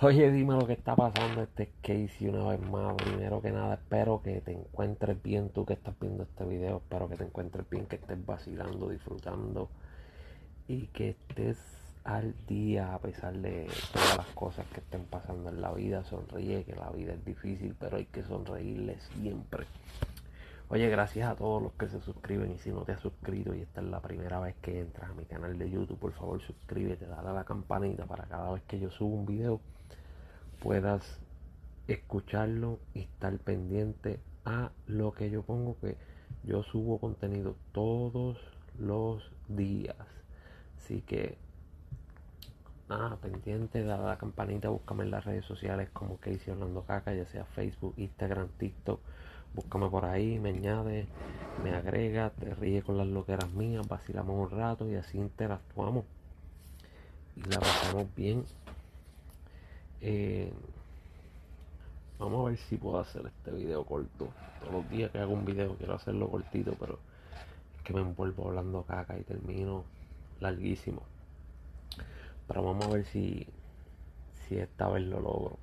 Oye, dime lo que está pasando este Casey una vez más. Primero que nada, espero que te encuentres bien tú que estás viendo este video. Espero que te encuentres bien, que estés vacilando, disfrutando y que estés al día a pesar de todas las cosas que estén pasando en la vida. Sonríe, que la vida es difícil, pero hay que sonreírle siempre. Oye, gracias a todos los que se suscriben y si no te has suscrito y esta es la primera vez que entras a mi canal de YouTube, por favor suscríbete, dale a la campanita para cada vez que yo subo un video puedas escucharlo y estar pendiente a lo que yo pongo que yo subo contenido todos los días. Así que nada pendiente dale a la campanita búscame en las redes sociales como Casey Orlando Caca ya sea Facebook Instagram TikTok búscame por ahí me añade me agrega te ríe con las loqueras mías vacilamos un rato y así interactuamos y la pasamos bien eh, vamos a ver si puedo hacer este video corto. Todos los días que hago un video quiero hacerlo cortito, pero es que me envuelvo hablando caca y termino larguísimo. Pero vamos a ver si, si esta vez lo logro.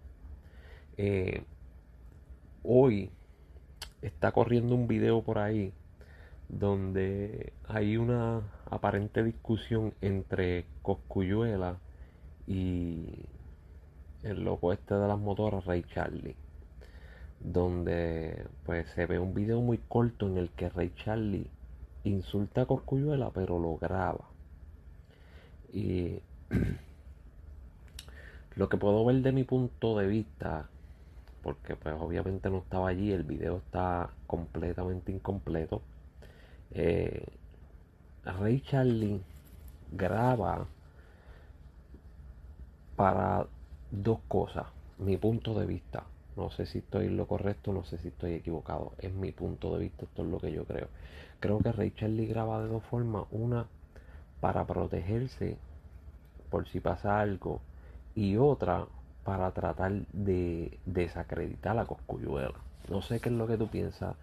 Eh, hoy está corriendo un video por ahí donde hay una aparente discusión entre Coscuyuela y el loco este de las motoras, Ray Charlie, donde pues se ve un video muy corto en el que Ray Charlie insulta a Coscuyuela pero lo graba. Y lo que puedo ver de mi punto de vista, porque pues obviamente no estaba allí, el video está completamente incompleto. Eh, Ray Charlie graba para dos cosas, mi punto de vista. No sé si estoy en lo correcto, no sé si estoy equivocado. Es mi punto de vista, esto es lo que yo creo. Creo que Rachel Lee graba de dos formas. Una, para protegerse por si pasa algo. Y otra, para tratar de desacreditar a Coscuyuela. No sé qué es lo que tú piensas.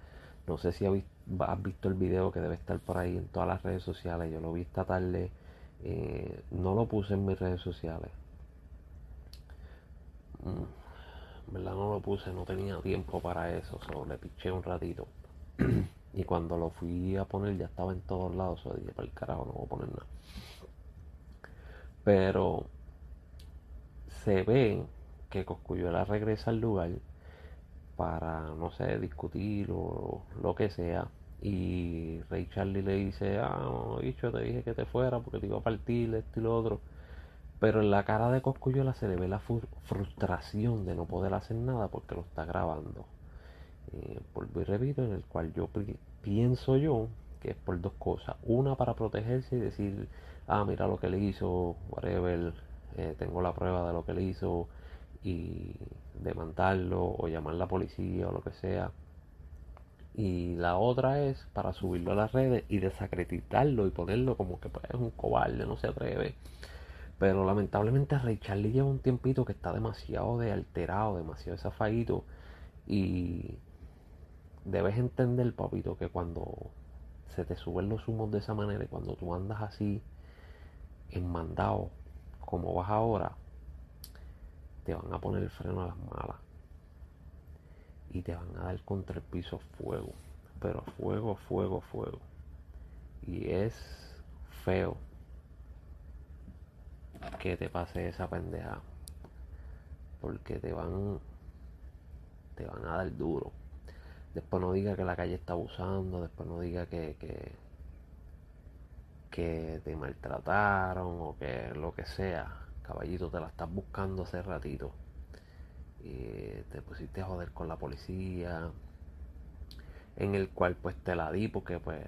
No sé si has visto el video que debe estar por ahí en todas las redes sociales. Yo lo vi esta tarde. Eh, no lo puse en mis redes sociales Mm, ¿verdad? No lo puse, no tenía tiempo para eso, solo le piché un ratito. y cuando lo fui a poner ya estaba en todos lados, o dije, para el carajo, no voy a poner nada. Pero se ve que Coscuyuela regresa al lugar para, no sé, discutir o lo que sea. Y Ray Charlie le dice, ah, bicho, te dije que te fuera porque te iba a partir esto y lo otro. Pero en la cara de Coscuyola se le ve la frustración de no poder hacer nada porque lo está grabando. Eh, por y repito, en el cual yo pienso yo que es por dos cosas. Una para protegerse y decir, ah, mira lo que le hizo, whatever, eh, tengo la prueba de lo que le hizo y demandarlo o llamar a la policía o lo que sea. Y la otra es para subirlo a las redes y desacreditarlo y ponerlo como que pues, es un cobarde, no se atreve. Pero lamentablemente Ray Charlie lleva un tiempito que está demasiado de alterado, demasiado desafadito. Y debes entender, papito, que cuando se te suben los humos de esa manera y cuando tú andas así, en mandado, como vas ahora, te van a poner el freno a las malas. Y te van a dar contra el piso fuego. Pero fuego, fuego, fuego. Y es feo que te pase esa pendeja. Porque te van. Te van a dar duro. Después no diga que la calle está abusando. Después no diga que, que, que te maltrataron o que lo que sea. Caballito, te la estás buscando hace ratito. Y te pusiste a joder con la policía. En el cual pues te la di porque pues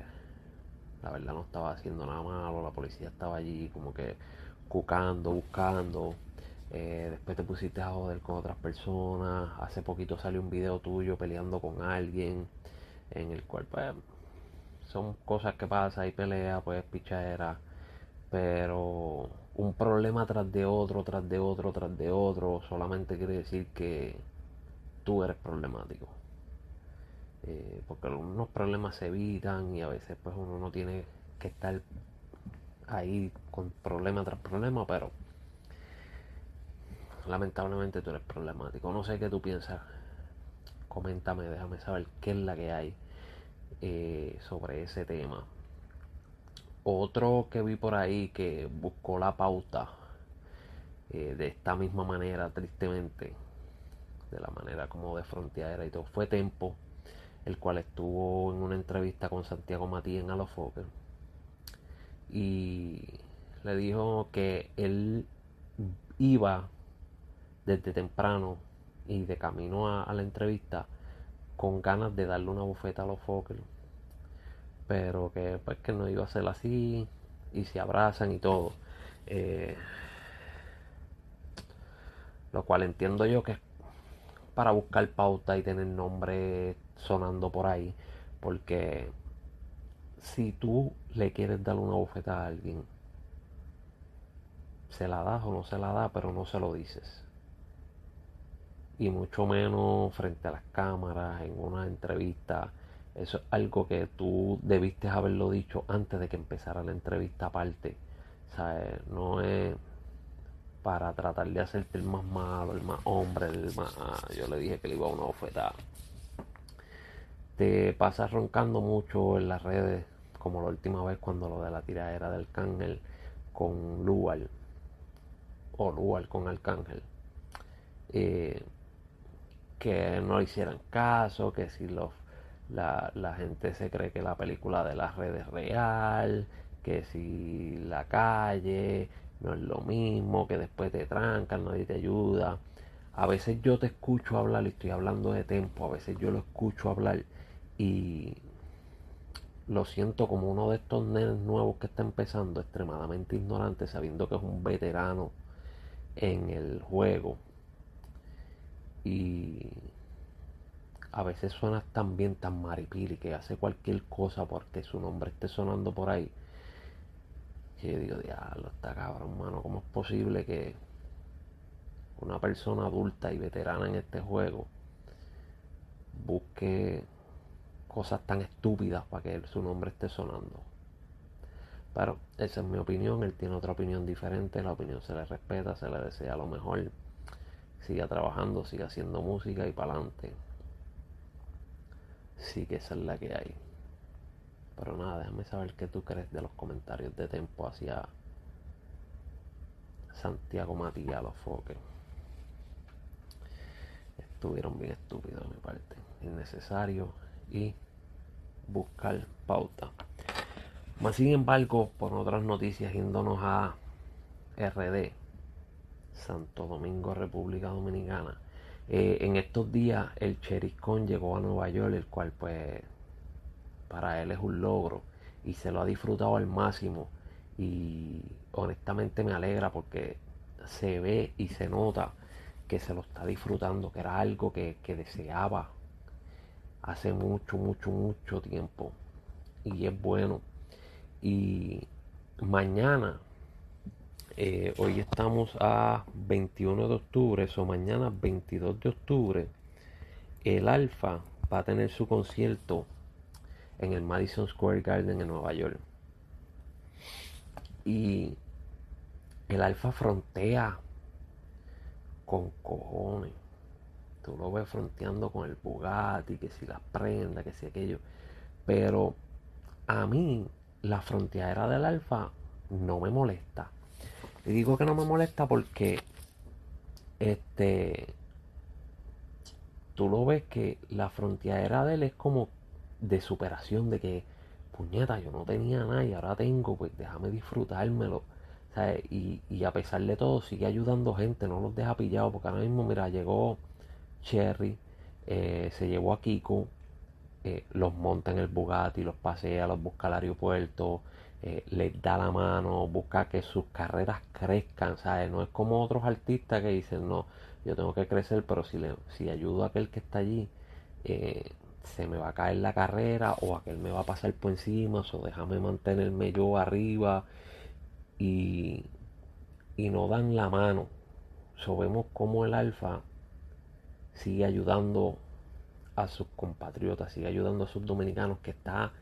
la verdad no estaba haciendo nada malo. La policía estaba allí como que buscando, buscando. Eh, después te pusiste a joder con otras personas. Hace poquito salió un video tuyo peleando con alguien. En el cual, pues, son cosas que pasan. Hay pelea, pues, pichadera. Pero un problema tras de otro, tras de otro, tras de otro, solamente quiere decir que tú eres problemático. Eh, porque algunos problemas se evitan y a veces pues uno no tiene que estar ahí con problema tras problema, pero lamentablemente tú eres problemático. No sé qué tú piensas. Coméntame, déjame saber qué es la que hay eh, sobre ese tema. Otro que vi por ahí que buscó la pauta eh, de esta misma manera, tristemente, de la manera como de frontera y todo, fue Tempo, el cual estuvo en una entrevista con Santiago Matías en Alofoque y le dijo que él iba desde temprano y de camino a, la entrevista con ganas de darle una bufeta a los Fokker. Pero que pues que no iba a ser así y se abrazan y todo. Eh, lo cual entiendo yo que es para buscar pauta y tener nombre sonando por ahí porque si tú le quieres dar una bufeta a alguien se la das o no se la da pero no se lo dices y mucho menos frente a las cámaras, en una entrevista. Eso es algo que tú debiste haberlo dicho antes de que empezara la entrevista aparte. ¿Sabes? No es para tratar de hacerte el más malo, el más hombre, el más... yo le dije que le iba a una oferta. Te pasas roncando mucho en las redes, como la última vez cuando lo de la tiradera del cángel con Lual. O Lual con Arcángel. Eh, que no hicieran caso, que si la, la, gente se cree que la película de las redes es real, que si la calle no es lo mismo, que después te trancan, nadie te ayuda. A veces yo te escucho hablar y estoy hablando de tiempo, a veces yo lo escucho hablar y lo siento como uno de estos nenes nuevos que está empezando, extremadamente ignorante, sabiendo que es un veterano en el juego y a veces suena tan bien, tan maripili, que hace cualquier cosa porque su nombre esté sonando por ahí. Yo digo, diablo, está cabrón, mano, ¿cómo es posible que una persona adulta y veterana en este juego busque cosas tan estúpidas para que su nombre esté sonando? Pero esa es mi opinión, él tiene otra opinión diferente, la opinión se le respeta, se le desea lo mejor siga trabajando, siga haciendo música y para adelante. Sí que esa es la que hay. Pero nada, déjame saber qué tú crees de los comentarios de Tempo hacia Santiago Matías, los foques. Estuvieron bien estúpidos de mi parte. Innecesario y buscar pauta. Más sin embargo, por otras noticias, yéndonos a RD, Santo Domingo, República Dominicana. Eh, en estos días el Cheriscón llegó a Nueva York, el cual pues para él es un logro y se lo ha disfrutado al máximo y honestamente me alegra porque se ve y se nota que se lo está disfrutando, que era algo que, que deseaba hace mucho, mucho, mucho tiempo y es bueno. Y mañana eh, hoy estamos a 21 de octubre, o mañana 22 de octubre, el Alfa va a tener su concierto en el Madison Square Garden en Nueva York. Y el Alfa frontea con cojones. Tú lo ves fronteando con el Bugatti, que si las prendas, que si aquello. Pero a mí la fronteadera del Alfa no me molesta. Y digo que no me molesta porque este tú lo ves que la frontera de él es como de superación, de que puñeta, yo no tenía nada y ahora tengo, pues déjame disfrutármelo. Y, y, a pesar de todo sigue ayudando gente, no los deja pillados, porque ahora mismo, mira, llegó Cherry, eh, se llevó a Kiko, eh, los monta en el Bugatti, los pasea, los busca al aeropuerto, eh, les da la mano, busca que sus carreras crezcan, ¿sabes? No es como otros artistas que dicen, no, yo tengo que crecer, pero si, le, si ayudo a aquel que está allí, eh, se me va a caer la carrera o aquel me va a pasar por encima, o déjame mantenerme yo arriba y, y no dan la mano. So, vemos como el alfa sigue ayudando a sus compatriotas, sigue ayudando a sus dominicanos que está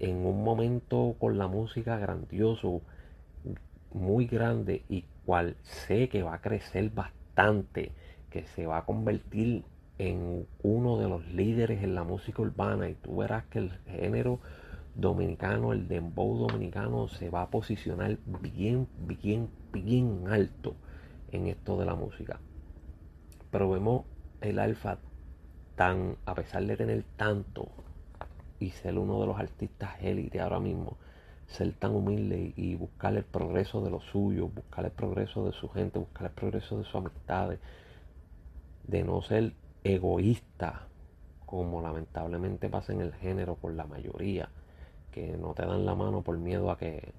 en un momento con la música grandioso, muy grande y cual sé que va a crecer bastante que se va a convertir en uno de los líderes en la música urbana y tú verás que el género dominicano, el dembow dominicano se va a posicionar bien, bien, bien alto en esto de la música. Pero vemos el alfa tan, a pesar de tener tanto y ser uno de los artistas élite ahora mismo, ser tan humilde y buscar el progreso de los suyos, buscar el progreso de su gente, buscar el progreso de sus amistades, de no ser egoísta, como lamentablemente pasa en el género por la mayoría, que no te dan la mano por miedo a que,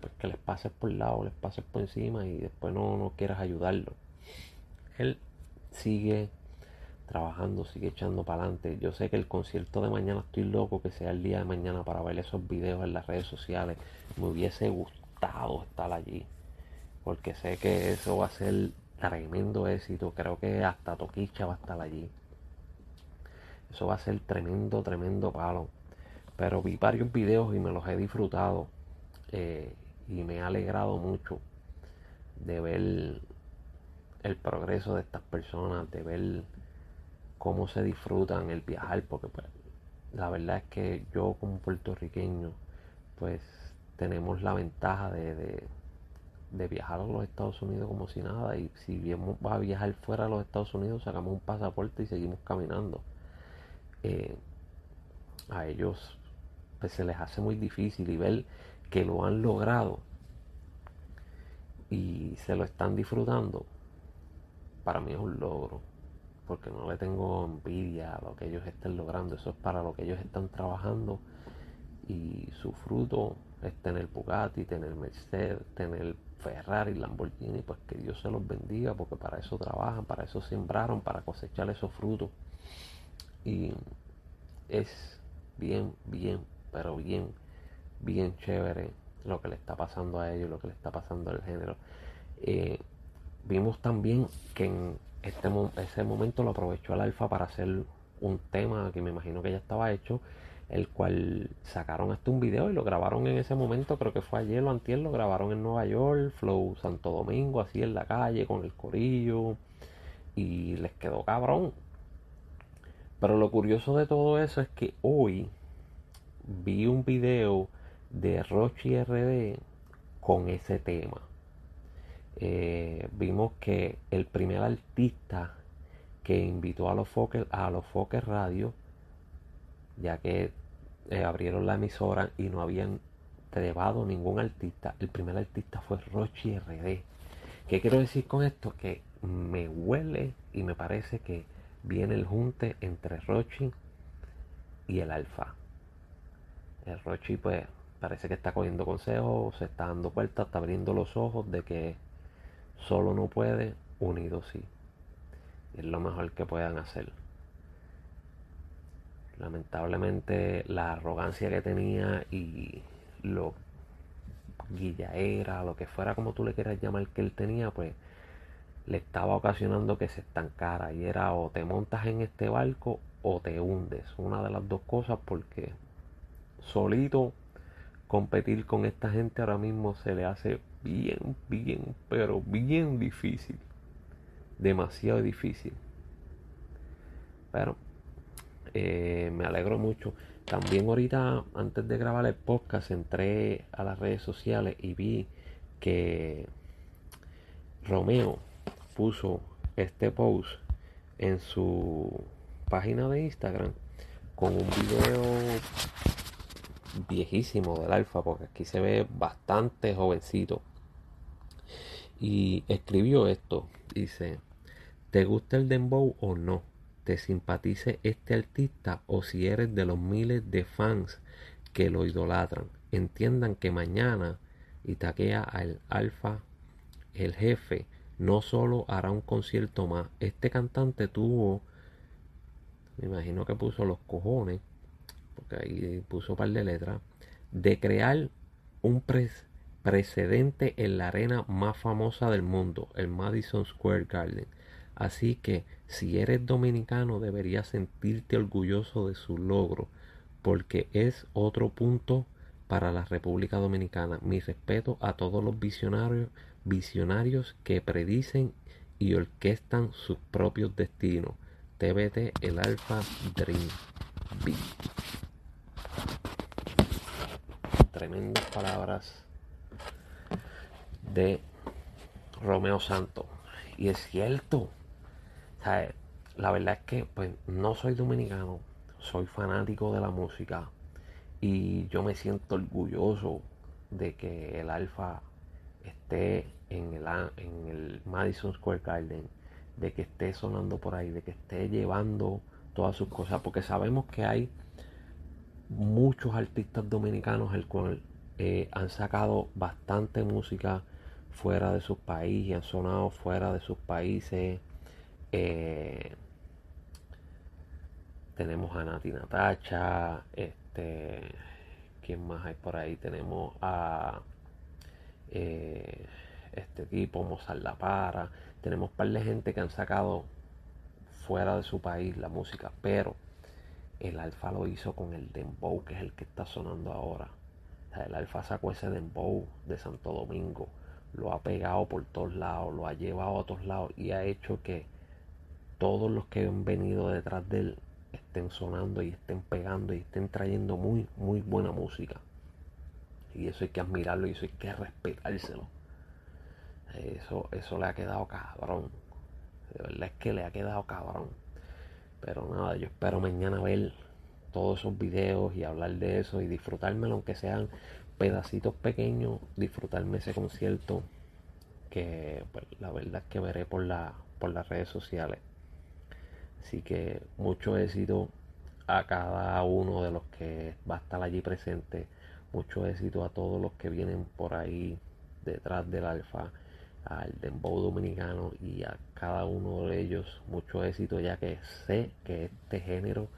pues, que les pases por el lado, les pases por encima y después no, no quieras ayudarlo. Él sigue trabajando, sigue echando para adelante. Yo sé que el concierto de mañana estoy loco que sea el día de mañana para ver esos videos en las redes sociales. Me hubiese gustado estar allí. Porque sé que eso va a ser tremendo éxito. Creo que hasta Toquicha va a estar allí. Eso va a ser tremendo, tremendo palo. Pero vi varios videos y me los he disfrutado. Eh, y me ha alegrado mucho de ver el progreso de estas personas, de ver cómo se disfrutan el viajar, porque pues, la verdad es que yo como puertorriqueño, pues tenemos la ventaja de, de, viajar a los Estados Unidos como si nada, y si va a viajar fuera de los Estados Unidos, sacamos un pasaporte y seguimos caminando. Eh, a ellos pues se les hace muy difícil y ver que lo han logrado y se lo están disfrutando, para mí es un logro porque no le tengo envidia a lo que ellos estén logrando, eso es para lo que ellos están trabajando y su fruto es tener Bugatti, tener Mercedes, tener Ferrari, Lamborghini, pues que Dios se los bendiga porque para eso trabajan, para eso sembraron, para cosechar esos frutos. Y es bien, bien, pero bien, bien chévere lo que le está pasando a ellos, lo que le está pasando al género. Eh, vimos también que en este, ese momento lo aprovechó el alfa para hacer un tema que me imagino que ya estaba hecho, el cual sacaron hasta un video y lo grabaron en ese momento, creo que fue ayer o antier, lo grabaron en Nueva York, Flow Santo Domingo, así en la calle, con el corillo, y les quedó cabrón. Pero lo curioso de todo eso es que hoy vi un video de Rochi RD con ese tema. Eh, vimos que el primer artista que invitó a los Fokker, a los Fokker Radio, ya que eh, abrieron la emisora y no habían trevado ningún artista, el primer artista fue Rochi RD. ¿Qué quiero decir con esto? Que me huele y me parece que viene el junte entre Rochi y el Alfa. El Rochi pues parece que está cogiendo consejos, se está dando cuenta, está abriendo los ojos de que Solo no puede, unido sí. Es lo mejor que puedan hacer. Lamentablemente la arrogancia que tenía y lo guillaera, lo que fuera como tú le quieras llamar que él tenía, pues le estaba ocasionando que se estancara y era o te montas en este barco o te hundes, una de las dos cosas porque solito competir con esta gente ahora mismo se le hace bien, bien, pero bien difícil. Demasiado difícil. Pero eh, me alegro mucho. También ahorita, antes de grabar el podcast, entré a las redes sociales y vi que Romeo puso este post en su página de Instagram con un video viejísimo del alfa, porque aquí se ve bastante jovencito. Y escribió esto, dice, ¿te gusta el dembow o no? ¿Te simpatice este artista o si eres de los miles de fans que lo idolatran? Entiendan que mañana Itaquea al alfa, el jefe, no solo hará un concierto más. Este cantante tuvo, me imagino que puso los cojones porque ahí puso un par de letras, de crear un precedente en la arena más famosa del mundo, el Madison Square Garden. Así que si eres dominicano deberías sentirte orgulloso de su logro, porque es otro punto para la República Dominicana. Mi respeto a todos los visionarios, visionarios que predicen y orquestan sus propios destinos. TBT, el Alpha Dream Beat. Tremendas palabras de Romeo Santos. Y es cierto. La verdad es que pues, no soy dominicano, soy fanático de la música y yo me siento orgulloso de que el Alfa esté en el, en el Madison Square Garden, de que esté sonando por ahí, de que esté llevando todas sus cosas, porque sabemos que hay muchos artistas dominicanos el cual eh, han sacado bastante música fuera de sus países y han sonado fuera de sus países. Eh, tenemos a Nati Natacha, este, ¿quién más hay por ahí? Tenemos a eh, este tipo, Mozart La Para, tenemos un par de gente que han sacado fuera de su país la música, pero el Alfa lo hizo con el Dembow, que es el que está sonando ahora. el Alfa sacó ese Dembow de Santo Domingo, lo ha pegado por todos lados, lo ha llevado a otros lados y ha hecho que todos los que han venido detrás de él estén sonando y estén pegando y estén trayendo muy, muy buena música. Y eso hay que admirarlo y eso hay que respetárselo. Eso, eso le ha quedado cabrón. De verdad es que le ha quedado cabrón. Pero nada, yo espero mañana ver todos esos videos y hablar de eso y disfrutármelo, aunque sean pedacitos pequeños, disfrutarme ese concierto que pues, la verdad es que veré por, la, por las redes sociales. Así que mucho éxito a cada uno de los que va a estar allí presente. Mucho éxito a todos los que vienen por ahí detrás del alfa, al dembow dominicano y a cada uno de ellos mucho éxito ya que sé que este género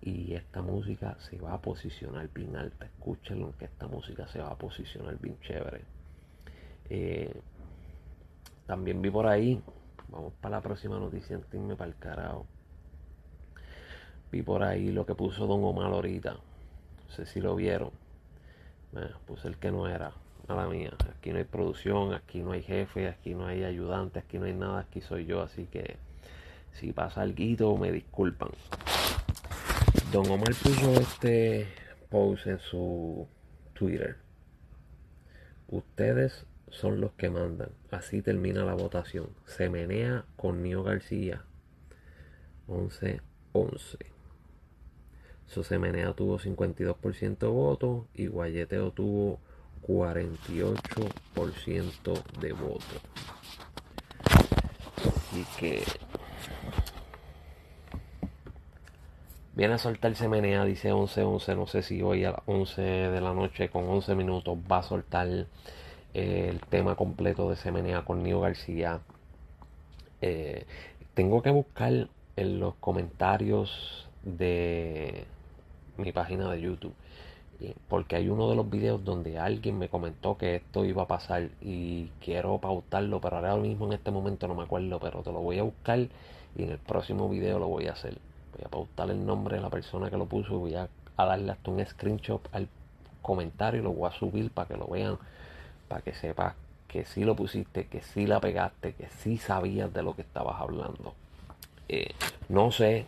y esta música se va a posicionar bien alta. Escúchenlo que esta música se va a posicionar bien chévere. Eh, también vi por ahí, vamos para la próxima noticia, antes para el carajo. Vi por ahí lo que puso Don Omar ahorita. No sé si lo vieron. puse el que no era. Nada mía. Aquí no hay producción, aquí no hay jefe, aquí no hay ayudante, aquí no hay nada, aquí soy yo. Así que si pasa algo, me disculpan. Don Omar puso este post en su Twitter. Ustedes son los que mandan. Así termina la votación. Se menea con Nio García. 11-11. Sosemenea tuvo 52% de votos y Guayeteo tuvo 48% de votos. Así que viene a soltar Semenea, dice 11-11. No sé si hoy a las 11 de la noche con 11 minutos va a soltar eh, el tema completo de Semenea con Nio García. Eh, tengo que buscar en los comentarios de mi página de YouTube. Porque hay uno de los videos donde alguien me comentó que esto iba a pasar y quiero pautarlo, pero ahora mismo en este momento no me acuerdo, pero te lo voy a buscar y en el próximo video lo voy a hacer. Voy a pautar el nombre de la persona que lo puso y voy a, darle hasta un screenshot al comentario y lo voy a subir para que lo vean, para que sepas que sí lo pusiste, que sí la pegaste, que sí sabías de lo que estabas hablando. Eh, no sé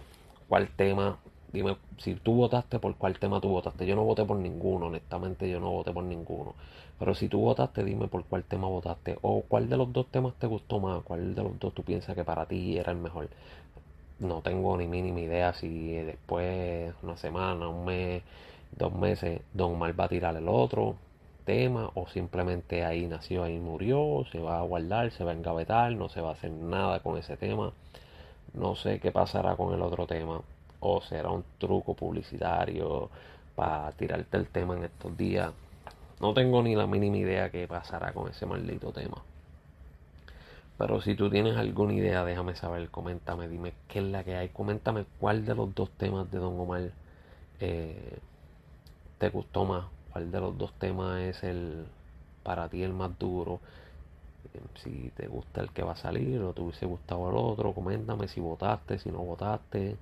cuál tema Dime si tú votaste por cuál tema tú votaste. Yo no voté por ninguno, honestamente yo no voté por ninguno. Pero si tú votaste, dime por cuál tema votaste. O cuál de los dos temas te gustó más. Cuál de los dos tú piensas que para ti era el mejor. No tengo ni mínima idea si después, una semana, un mes, dos meses, Don Mal va a tirar el otro tema. O simplemente ahí nació, ahí murió. Se va a guardar, se va a engavetar. No se va a hacer nada con ese tema. No sé qué pasará con el otro tema o será un truco publicitario para tirarte el tema en estos días. No tengo ni la mínima idea qué pasará con ese maldito tema. Pero si tú tienes alguna idea, déjame saber, coméntame, dime qué es la que hay. Coméntame cuál de los dos temas de Don Omar eh, te gustó más. Cuál de los dos temas es el para ti el más duro. Eh, si te gusta el que va a salir o te hubiese gustado el otro, coméntame si votaste, si no votaste.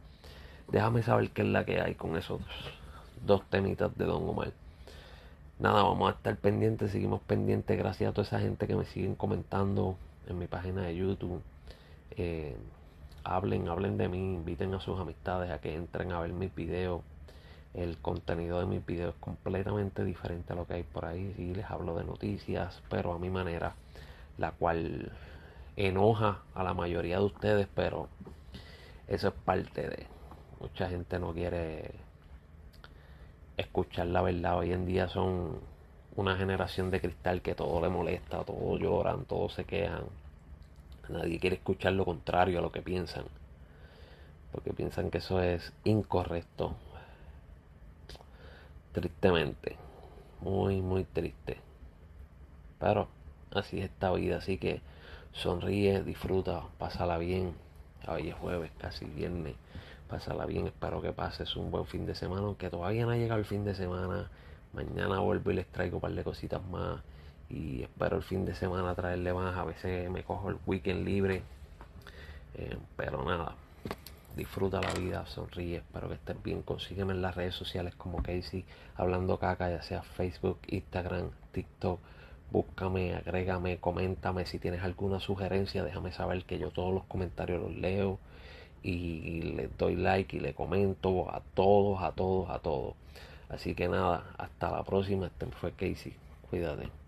Déjame saber qué es la que hay con esos dos temitas de Don Omar. Nada, vamos a estar pendientes, seguimos pendientes. Gracias a toda esa gente que me siguen comentando en mi página de YouTube. Eh, hablen, hablen de mí, inviten a sus amistades a que entren a ver mis videos. El contenido de mis videos es completamente diferente a lo que hay por ahí. Sí, les hablo de noticias, pero a mi manera, la cual enoja a la mayoría de ustedes, pero eso es parte de. Mucha gente no quiere escuchar la verdad. Hoy en día son una generación de cristal que todo le molesta, todos lloran, todos se quejan. Nadie quiere escuchar lo contrario a lo que piensan. Porque piensan que eso es incorrecto. Tristemente. Muy, muy triste. Pero así es esta vida. Así que sonríe, disfruta, pásala bien. Hoy es jueves, casi viernes. Pásala bien. Espero que pases un buen fin de semana. Aunque todavía no ha llegado el fin de semana. Mañana vuelvo y les traigo un par de cositas más. Y espero el fin de semana traerle más. A veces me cojo el weekend libre. Eh, pero nada. Disfruta la vida, sonríe. Espero que estés bien. Consígueme en las redes sociales como Casey Hablando Caca, ya sea Facebook, Instagram, TikTok. Búscame, agrégame, coméntame. Si tienes alguna sugerencia, déjame saber que yo todos los comentarios los leo y les doy like y le comento a todos, a todos, a todos. Así que nada, hasta la próxima. Este fue Casey. Cuídate.